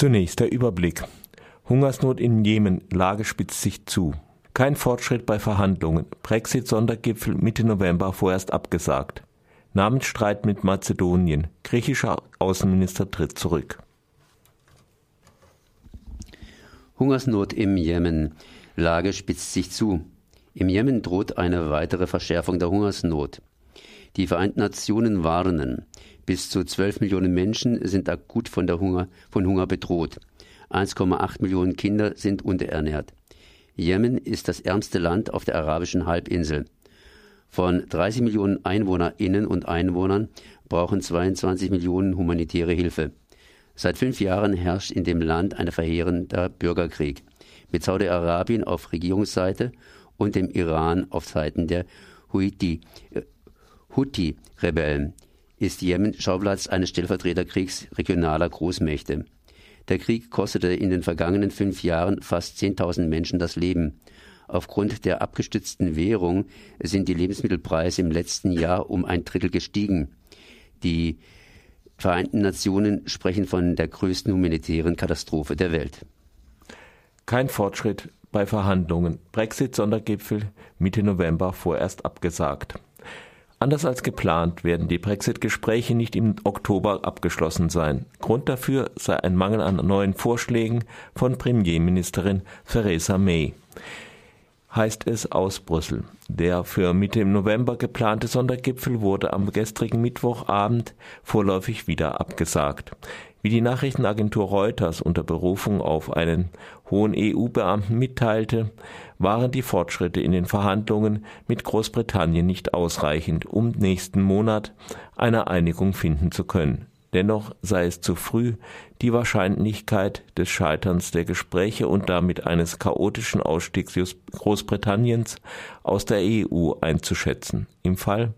Zunächst der Überblick. Hungersnot im Jemen, Lage spitzt sich zu. Kein Fortschritt bei Verhandlungen. Brexit-Sondergipfel Mitte November vorerst abgesagt. Namensstreit mit Mazedonien. Griechischer Außenminister tritt zurück. Hungersnot im Jemen. Lage spitzt sich zu. Im Jemen droht eine weitere Verschärfung der Hungersnot. Die Vereinten Nationen warnen, bis zu 12 Millionen Menschen sind akut von, Hunger, von Hunger bedroht. 1,8 Millionen Kinder sind unterernährt. Jemen ist das ärmste Land auf der arabischen Halbinsel. Von 30 Millionen Einwohnerinnen und Einwohnern brauchen 22 Millionen humanitäre Hilfe. Seit fünf Jahren herrscht in dem Land ein verheerender Bürgerkrieg mit Saudi-Arabien auf Regierungsseite und dem Iran auf Seiten der Houthi, Houthi-Rebellen ist Jemen Schauplatz eines Stellvertreterkriegs regionaler Großmächte. Der Krieg kostete in den vergangenen fünf Jahren fast 10.000 Menschen das Leben. Aufgrund der abgestützten Währung sind die Lebensmittelpreise im letzten Jahr um ein Drittel gestiegen. Die Vereinten Nationen sprechen von der größten humanitären Katastrophe der Welt. Kein Fortschritt bei Verhandlungen. Brexit-Sondergipfel Mitte November vorerst abgesagt. Anders als geplant werden die Brexit-Gespräche nicht im Oktober abgeschlossen sein. Grund dafür sei ein Mangel an neuen Vorschlägen von Premierministerin Theresa May heißt es aus Brüssel. Der für Mitte November geplante Sondergipfel wurde am gestrigen Mittwochabend vorläufig wieder abgesagt. Wie die Nachrichtenagentur Reuters unter Berufung auf einen hohen EU-Beamten mitteilte, waren die Fortschritte in den Verhandlungen mit Großbritannien nicht ausreichend, um nächsten Monat eine Einigung finden zu können. Dennoch sei es zu früh, die Wahrscheinlichkeit des Scheiterns der Gespräche und damit eines chaotischen Ausstiegs Großbritanniens aus der EU einzuschätzen. Im Fall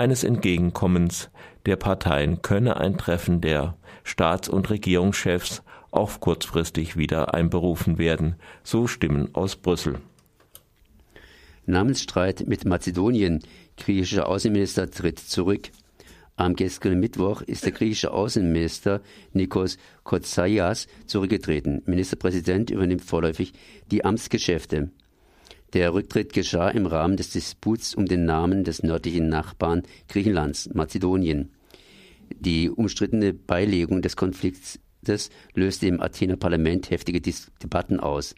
eines Entgegenkommens der Parteien könne ein Treffen der Staats- und Regierungschefs auch kurzfristig wieder einberufen werden, so Stimmen aus Brüssel. Namensstreit mit Mazedonien. Griechischer Außenminister tritt zurück. Am gestrigen Mittwoch ist der griechische Außenminister Nikos Kotsaias zurückgetreten. Ministerpräsident übernimmt vorläufig die Amtsgeschäfte. Der Rücktritt geschah im Rahmen des Disputs um den Namen des nördlichen Nachbarn Griechenlands, Mazedonien. Die umstrittene Beilegung des Konflikts löste im Athener Parlament heftige Debatten aus.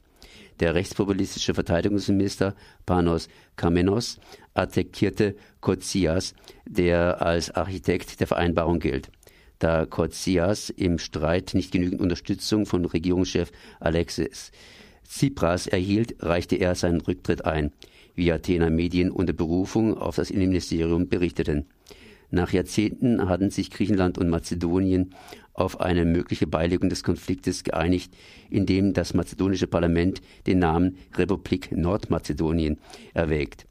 Der rechtspopulistische Verteidigungsminister Panos Kamenos attackierte Kotsias, der als Architekt der Vereinbarung gilt. Da Kotsias im Streit nicht genügend Unterstützung von Regierungschef Alexis Tsipras erhielt, reichte er seinen Rücktritt ein, wie Athener Medien unter Berufung auf das Innenministerium berichteten. Nach Jahrzehnten hatten sich Griechenland und Mazedonien auf eine mögliche Beilegung des Konfliktes geeinigt, indem das mazedonische Parlament den Namen Republik Nordmazedonien erwägt.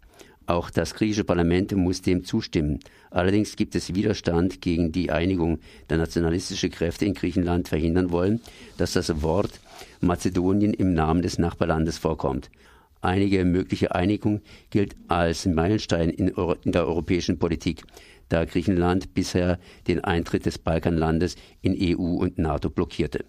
Auch das griechische Parlament muss dem zustimmen. Allerdings gibt es Widerstand gegen die Einigung, da nationalistische Kräfte in Griechenland verhindern wollen, dass das Wort Mazedonien im Namen des Nachbarlandes vorkommt. Einige mögliche Einigung gilt als Meilenstein in, in der europäischen Politik da Griechenland bisher den Eintritt des Balkanlandes in EU und NATO blockierte